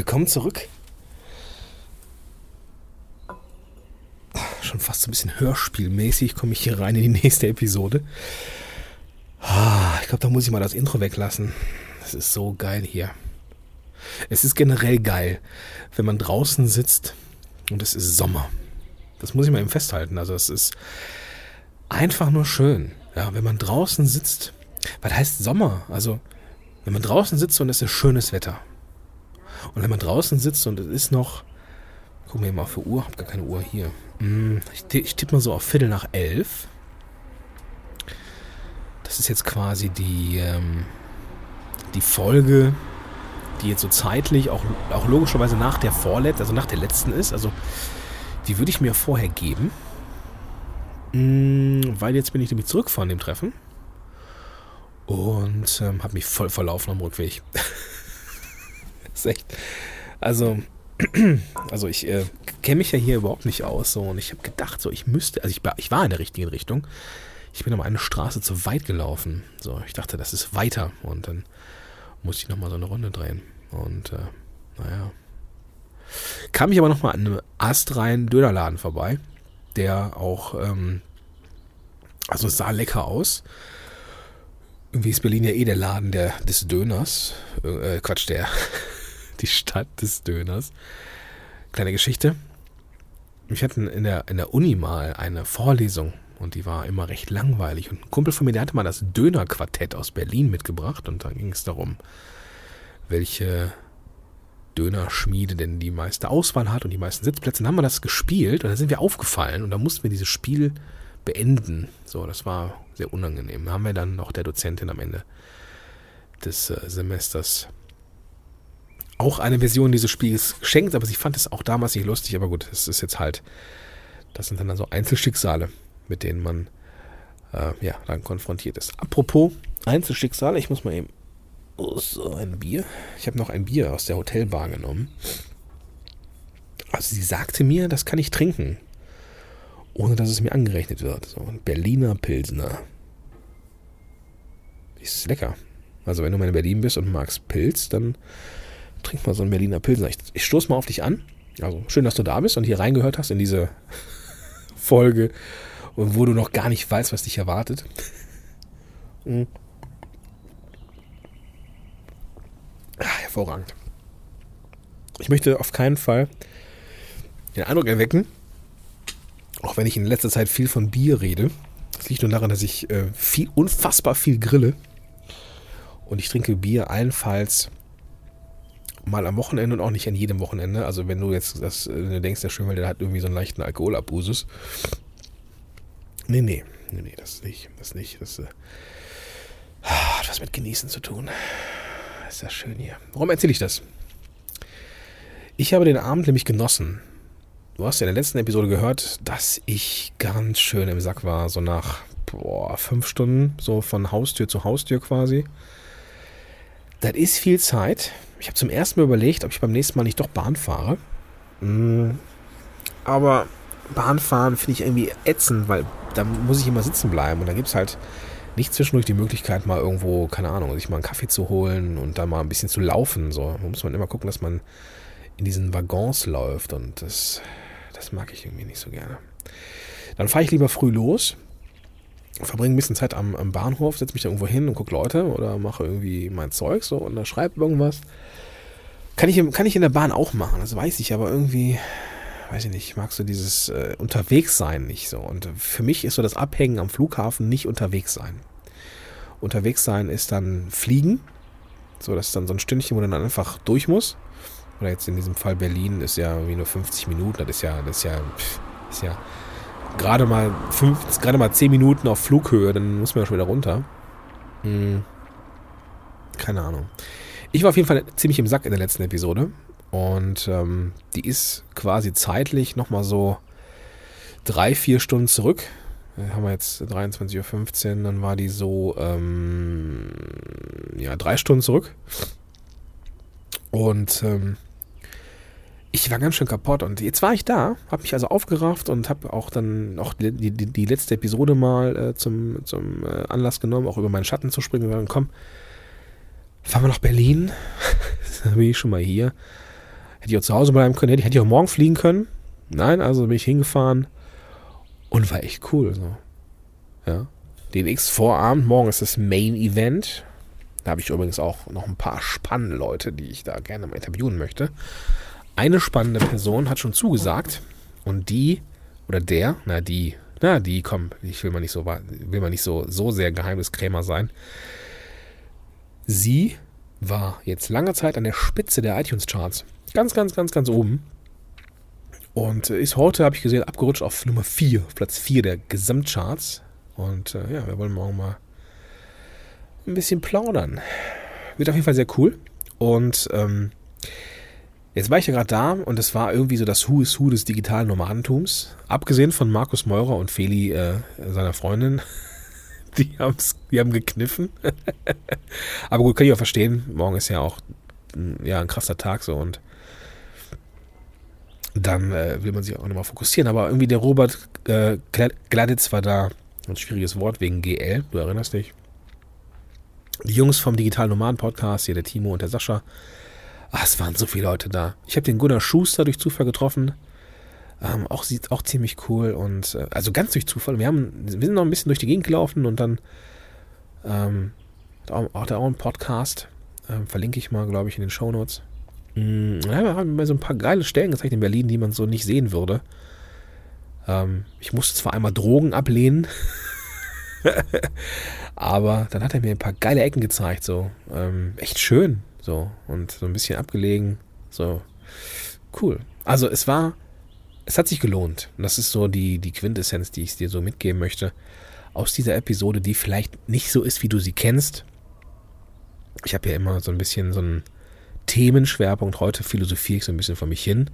Willkommen zurück. Schon fast so ein bisschen hörspielmäßig komme ich hier rein in die nächste Episode. Ah, ich glaube, da muss ich mal das Intro weglassen. Das ist so geil hier. Es ist generell geil, wenn man draußen sitzt und es ist Sommer. Das muss ich mal eben festhalten. Also es ist einfach nur schön. Ja, wenn man draußen sitzt. Was heißt Sommer? Also, wenn man draußen sitzt und es ist schönes Wetter. Und wenn man draußen sitzt und es ist noch, gucken wir mal die Uhr, hab gar keine Uhr hier. Hm, ich, ich tippe mal so auf Viertel nach elf. Das ist jetzt quasi die, ähm, die Folge, die jetzt so zeitlich auch, auch logischerweise nach der vorletzten, also nach der letzten ist. Also die würde ich mir vorher geben. Hm, weil jetzt bin ich nämlich zurück von dem Treffen. Und ähm, habe mich voll verlaufen am Rückweg. ist echt. Also, also ich äh, kenne mich ja hier überhaupt nicht aus. So, und ich habe gedacht, so ich müsste, also ich, ich war in der richtigen Richtung. Ich bin aber eine Straße zu weit gelaufen. So, ich dachte, das ist weiter. Und dann musste ich nochmal so eine Runde drehen. Und äh, naja. Kam ich aber nochmal an einem astreinen Dönerladen vorbei, der auch, ähm, also es sah lecker aus. Irgendwie ist Berlin ja eh der Laden der, des Döners. Äh, Quatsch, der, die Stadt des Döners. Kleine Geschichte. Ich hatte in der, in der Uni mal eine Vorlesung und die war immer recht langweilig. Und ein Kumpel von mir, der hatte mal das Dönerquartett aus Berlin mitgebracht und da ging es darum, welche Dönerschmiede denn die meiste Auswahl hat und die meisten Sitzplätze. Dann haben wir das gespielt und dann sind wir aufgefallen und dann mussten wir dieses Spiel beenden. So, das war sehr unangenehm. Haben wir dann noch der Dozentin am Ende des äh, Semesters auch eine Version dieses Spiels geschenkt, aber sie fand es auch damals nicht lustig. Aber gut, es ist jetzt halt, das sind dann so Einzelschicksale, mit denen man äh, ja dann konfrontiert ist. Apropos Einzelschicksale, ich muss mal eben oh, so ein Bier. Ich habe noch ein Bier aus der Hotelbar genommen. Also sie sagte mir, das kann ich trinken, ohne dass es mir angerechnet wird. So ein Berliner Pilsner. Ist lecker. Also wenn du mal in Berlin bist und magst Pilz, dann trink mal so einen Berliner Pilsner. Ich, ich stoße mal auf dich an. Also schön, dass du da bist und hier reingehört hast in diese Folge, wo du noch gar nicht weißt, was dich erwartet. Mhm. Ach, hervorragend. Ich möchte auf keinen Fall den Eindruck erwecken, auch wenn ich in letzter Zeit viel von Bier rede. Das liegt nur daran, dass ich äh, viel, unfassbar viel grille. Und ich trinke Bier allenfalls mal am Wochenende und auch nicht an jedem Wochenende. Also wenn du jetzt das, äh, du denkst, der Schönwälder hat irgendwie so einen leichten Alkoholabusus. Nee, nee, nee, nee, das nicht, das nicht. Das äh, hat was mit Genießen zu tun. Ist ja schön hier. Warum erzähle ich das? Ich habe den Abend nämlich genossen. Du hast ja in der letzten Episode gehört, dass ich ganz schön im Sack war, so nach boah, fünf Stunden, so von Haustür zu Haustür quasi. Das ist viel Zeit. Ich habe zum ersten Mal überlegt, ob ich beim nächsten Mal nicht doch Bahn fahre. Mm, aber Bahnfahren finde ich irgendwie ätzend, weil da muss ich immer sitzen bleiben und da gibt es halt nicht zwischendurch die Möglichkeit, mal irgendwo, keine Ahnung, sich mal einen Kaffee zu holen und dann mal ein bisschen zu laufen. So, da muss man immer gucken, dass man in diesen Waggons läuft und das, das mag ich irgendwie nicht so gerne. Dann fahre ich lieber früh los, verbringe ein bisschen Zeit am, am Bahnhof, setze mich da irgendwo hin und gucke Leute oder mache irgendwie mein Zeug so und da schreibe irgendwas. Kann ich, kann ich in der Bahn auch machen, das weiß ich, aber irgendwie, weiß ich nicht, magst du dieses äh, Unterwegssein nicht so. Und für mich ist so das Abhängen am Flughafen nicht unterwegs sein. Unterwegs sein ist dann Fliegen. So, das ist dann so ein Stündchen, wo du dann einfach durch muss. Oder jetzt in diesem Fall Berlin ist ja wie nur 50 Minuten. Das ist ja, das ist ja, ist ja gerade mal fünf, gerade mal 10 Minuten auf Flughöhe, dann muss man ja schon wieder runter. Hm. Keine Ahnung. Ich war auf jeden Fall ziemlich im Sack in der letzten Episode. Und ähm, die ist quasi zeitlich nochmal so drei, vier Stunden zurück. Da haben wir jetzt 23.15 Uhr, dann war die so, ähm, ja, drei Stunden zurück. Und ähm, ich war ganz schön kaputt und jetzt war ich da, habe mich also aufgerafft und habe auch dann auch die, die, die letzte Episode mal äh, zum, zum äh, Anlass genommen, auch über meinen Schatten zu springen. Und dann komm, fahren wir nach Berlin. da bin ich schon mal hier. Hätte ich auch zu Hause bleiben können, hätte ich, hätte ich auch morgen fliegen können. Nein, also bin ich hingefahren und war echt cool. So. Ja. DNX-Vorabend, morgen ist das Main Event. Da habe ich übrigens auch noch ein paar spannende Leute, die ich da gerne mal interviewen möchte. Eine spannende Person hat schon zugesagt und die oder der, na die, na die, komm, ich will mal nicht so, will mal nicht so, so sehr Geheimniskrämer sein. Sie war jetzt lange Zeit an der Spitze der iTunes-Charts. Ganz, ganz, ganz, ganz oben. Und ist heute, habe ich gesehen, abgerutscht auf Nummer 4, Platz 4 der Gesamtcharts. Und äh, ja, wir wollen morgen mal ein bisschen plaudern. Wird auf jeden Fall sehr cool. Und ähm, jetzt war ich ja gerade da und es war irgendwie so das Who is Who des digitalen Nomadentums. Abgesehen von Markus Meurer und Feli, äh, seiner Freundin. Die, haben's, die haben gekniffen. Aber gut, kann ich auch verstehen. Morgen ist ja auch ja, ein krasser Tag so und dann äh, will man sich auch nochmal fokussieren. Aber irgendwie der Robert äh, Gladitz war da. Ein schwieriges Wort wegen GL, du erinnerst dich. Die Jungs vom Digital Nomaden Podcast, hier der Timo und der Sascha. Ach, es waren so viele Leute da. Ich habe den Gunnar Schuster durch Zufall getroffen. Ähm, auch sieht auch ziemlich cool und äh, also ganz durch Zufall. Wir haben, wir sind noch ein bisschen durch die Gegend gelaufen und dann ähm, auch, auch, auch ein Podcast. Ähm, verlinke ich mal, glaube ich, in den Show Notes. Mhm, wir haben mir so ein paar geile Stellen gezeigt in Berlin, die man so nicht sehen würde. Ähm, ich musste zwar einmal Drogen ablehnen, aber dann hat er mir ein paar geile Ecken gezeigt, so ähm, echt schön, so und so ein bisschen abgelegen, so cool. Also es war, es hat sich gelohnt. Und das ist so die die Quintessenz, die ich dir so mitgeben möchte aus dieser Episode, die vielleicht nicht so ist, wie du sie kennst. Ich habe ja immer so ein bisschen so einen Themenschwerpunkt. Heute philosophiere ich so ein bisschen vor mich hin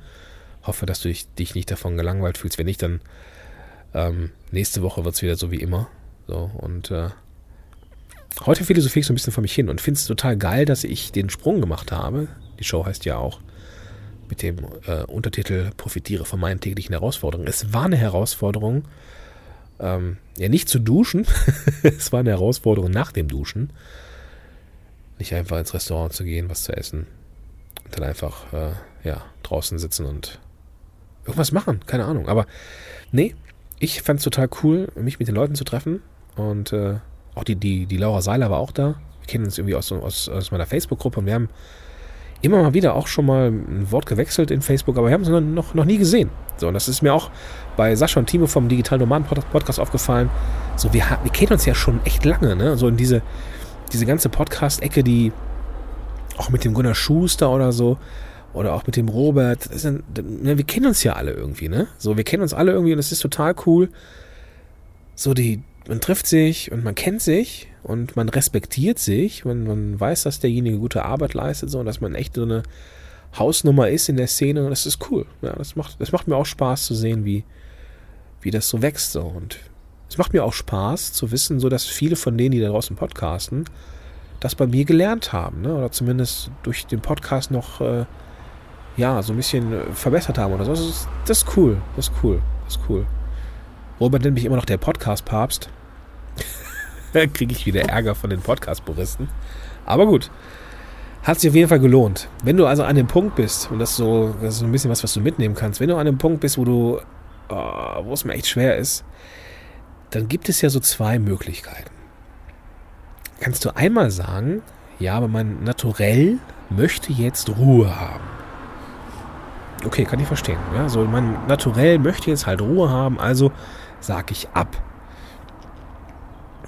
hoffe, dass du dich nicht davon gelangweilt fühlst. Wenn nicht, dann ähm, nächste Woche wird es wieder so wie immer. So, und äh, heute philosophiere ich so ein bisschen vor mich hin und finde es total geil, dass ich den Sprung gemacht habe. Die Show heißt ja auch mit dem äh, Untertitel Profitiere von meinen täglichen Herausforderungen. Es war eine Herausforderung, ähm, ja nicht zu duschen, es war eine Herausforderung nach dem Duschen. Nicht einfach ins Restaurant zu gehen, was zu essen. Und dann einfach äh, ja, draußen sitzen und irgendwas machen, keine Ahnung. Aber nee, ich fand es total cool, mich mit den Leuten zu treffen. Und äh, auch die, die, die Laura Seiler war auch da. Wir kennen uns irgendwie aus, aus, aus meiner Facebook-Gruppe und wir haben immer mal wieder auch schon mal ein Wort gewechselt in Facebook, aber wir haben es noch, noch nie gesehen. So, und das ist mir auch bei Sascha und Timo vom Digital Nomaden Podcast aufgefallen. So, wir, wir kennen uns ja schon echt lange, ne? So in diese, diese ganze Podcast-Ecke, die auch mit dem Gunnar Schuster oder so, oder auch mit dem Robert. Sind, ne, wir kennen uns ja alle irgendwie, ne? So, wir kennen uns alle irgendwie und es ist total cool. So, die, man trifft sich und man kennt sich und man respektiert sich, man, man weiß, dass derjenige gute Arbeit leistet, so, und dass man echt so eine Hausnummer ist in der Szene und das ist cool. Ja, das macht, das macht mir auch Spaß zu sehen, wie, wie das so wächst, so. Und es macht mir auch Spaß zu wissen, so, dass viele von denen, die da draußen podcasten, das bei mir gelernt haben, ne? oder zumindest durch den Podcast noch äh, ja, so ein bisschen äh, verbessert haben oder so. Das ist, das ist cool. Das ist cool. Das ist cool. Robert nennt mich immer noch der Podcast-Papst. Kriege ich wieder Ärger von den Podcast-Puristen. Aber gut. Hat sich auf jeden Fall gelohnt. Wenn du also an dem Punkt bist, und das ist so, das ist ein bisschen was, was du mitnehmen kannst, wenn du an dem Punkt bist, wo du, oh, wo es mir echt schwer ist, dann gibt es ja so zwei Möglichkeiten. Kannst du einmal sagen, ja, aber mein Naturell möchte jetzt Ruhe haben. Okay, kann ich verstehen. Ja, so mein Naturell möchte jetzt halt Ruhe haben, also sage ich ab.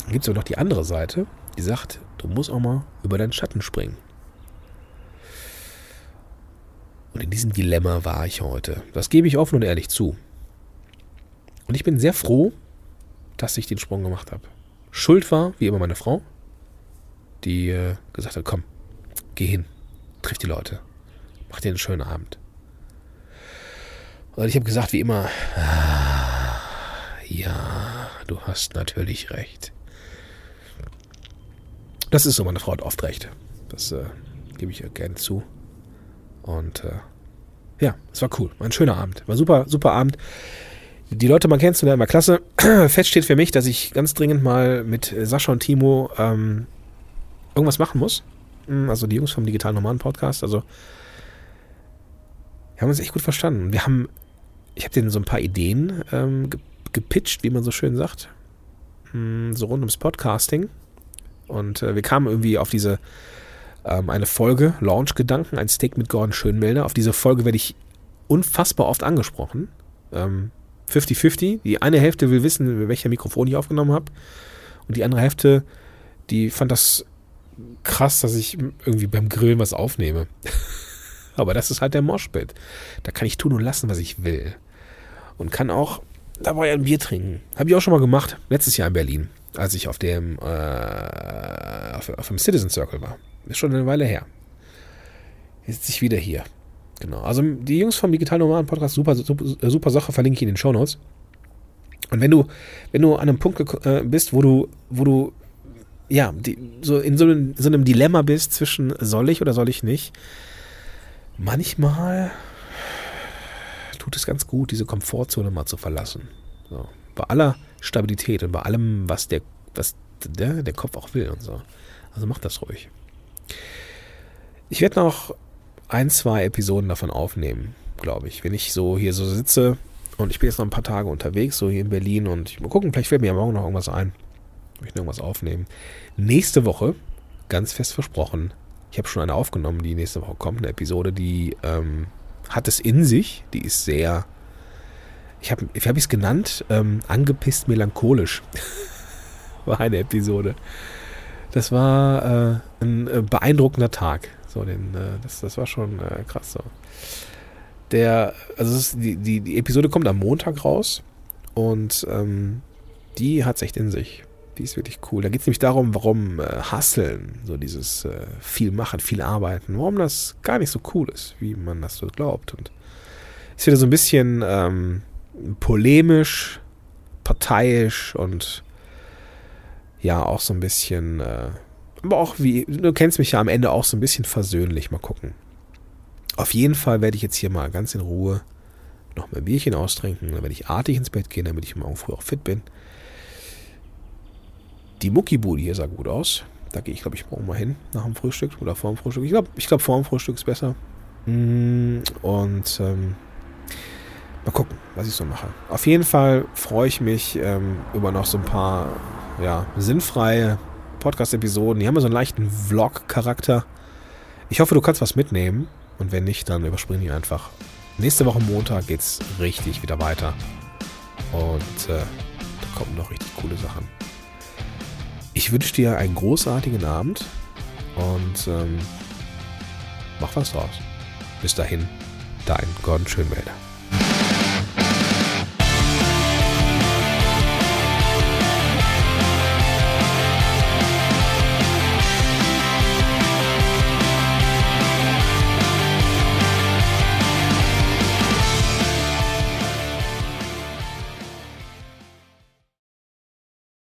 Dann gibt es aber noch die andere Seite, die sagt, du musst auch mal über deinen Schatten springen. Und in diesem Dilemma war ich heute. Das gebe ich offen und ehrlich zu. Und ich bin sehr froh, dass ich den Sprung gemacht habe. Schuld war, wie immer, meine Frau, die äh, gesagt hat, komm, geh hin, triff die Leute, mach dir einen schönen Abend. Und ich habe gesagt, wie immer, ah, ja, du hast natürlich recht. Das ist so, meine Frau hat oft recht. Das äh, gebe ich ihr gerne zu. Und äh, ja, es war cool. War ein schöner Abend. War super, super Abend. Die Leute mal kennenzulernen, war klasse. Fest steht für mich, dass ich ganz dringend mal mit Sascha und Timo ähm, irgendwas machen muss. Hm, also die Jungs vom Digitalen Nomaden Podcast. Also Wir haben uns echt gut verstanden. Wir haben, ich habe denen so ein paar Ideen ähm, gepitcht, wie man so schön sagt. Hm, so rund ums Podcasting. Und äh, wir kamen irgendwie auf diese ähm, eine Folge, Launch-Gedanken, ein Steak mit Gordon Schönmelder. Auf diese Folge werde ich unfassbar oft angesprochen. 50-50. Ähm, die eine Hälfte will wissen, welcher Mikrofon ich aufgenommen habe. Und die andere Hälfte, die fand das krass, dass ich irgendwie beim Grillen was aufnehme. Aber das ist halt der Moshpit. Da kann ich tun und lassen, was ich will. Und kann auch dabei ein Bier trinken. Habe ich auch schon mal gemacht. Letztes Jahr in Berlin, als ich auf dem, äh, auf, auf dem Citizen Circle war. Ist schon eine Weile her. Jetzt sitze ich wieder hier. Genau. Also die Jungs vom Digital Nomaden Podcast, super, super, super Sache, verlinke ich in den Show Notes. Und wenn du, wenn du an einem Punkt äh, bist, wo du, wo du, ja, die, so in so einem, so einem Dilemma bist zwischen soll ich oder soll ich nicht, manchmal tut es ganz gut, diese Komfortzone mal zu verlassen. So. Bei aller Stabilität und bei allem, was der, was der, der Kopf auch will und so. Also mach das ruhig. Ich werde noch ein, zwei Episoden davon aufnehmen, glaube ich. Wenn ich so hier so sitze und ich bin jetzt noch ein paar Tage unterwegs, so hier in Berlin und ich mal gucken, vielleicht fällt mir ja morgen noch irgendwas ein. Ich möchte irgendwas aufnehmen. Nächste Woche, ganz fest versprochen, ich habe schon eine aufgenommen, die nächste Woche kommt, eine Episode, die ähm, hat es in sich, die ist sehr, ich habe ich es genannt, ähm, angepisst melancholisch. war eine Episode. Das war äh, ein äh, beeindruckender Tag. So, den, äh, das, das war schon äh, krass so. Der, also ist, die, die, die Episode kommt am Montag raus und ähm, die hat es echt in sich. Die ist wirklich cool. Da geht es nämlich darum, warum äh, Hustlen, so dieses äh, viel machen, viel arbeiten, warum das gar nicht so cool ist, wie man das so glaubt. Und ist wieder so ein bisschen ähm, polemisch, parteiisch und ja, auch so ein bisschen äh, aber auch wie, du kennst mich ja am Ende auch so ein bisschen versöhnlich. Mal gucken. Auf jeden Fall werde ich jetzt hier mal ganz in Ruhe noch mal ein Bierchen austrinken. Dann werde ich artig ins Bett gehen, damit ich morgen früh auch fit bin. Die Muckibude hier sah gut aus. Da gehe ich, glaube ich, morgen mal hin nach dem Frühstück oder vor dem Frühstück. Ich glaube, ich glaub, vor dem Frühstück ist besser. Mm, und ähm, mal gucken, was ich so mache. Auf jeden Fall freue ich mich ähm, über noch so ein paar ja, sinnfreie Podcast-Episoden. Die haben ja so einen leichten Vlog-Charakter. Ich hoffe, du kannst was mitnehmen. Und wenn nicht, dann überspringen die einfach. Nächste Woche Montag geht's richtig wieder weiter. Und äh, da kommen noch richtig coole Sachen. Ich wünsche dir einen großartigen Abend und ähm, mach was draus. Bis dahin, dein Gordon Schönwälder.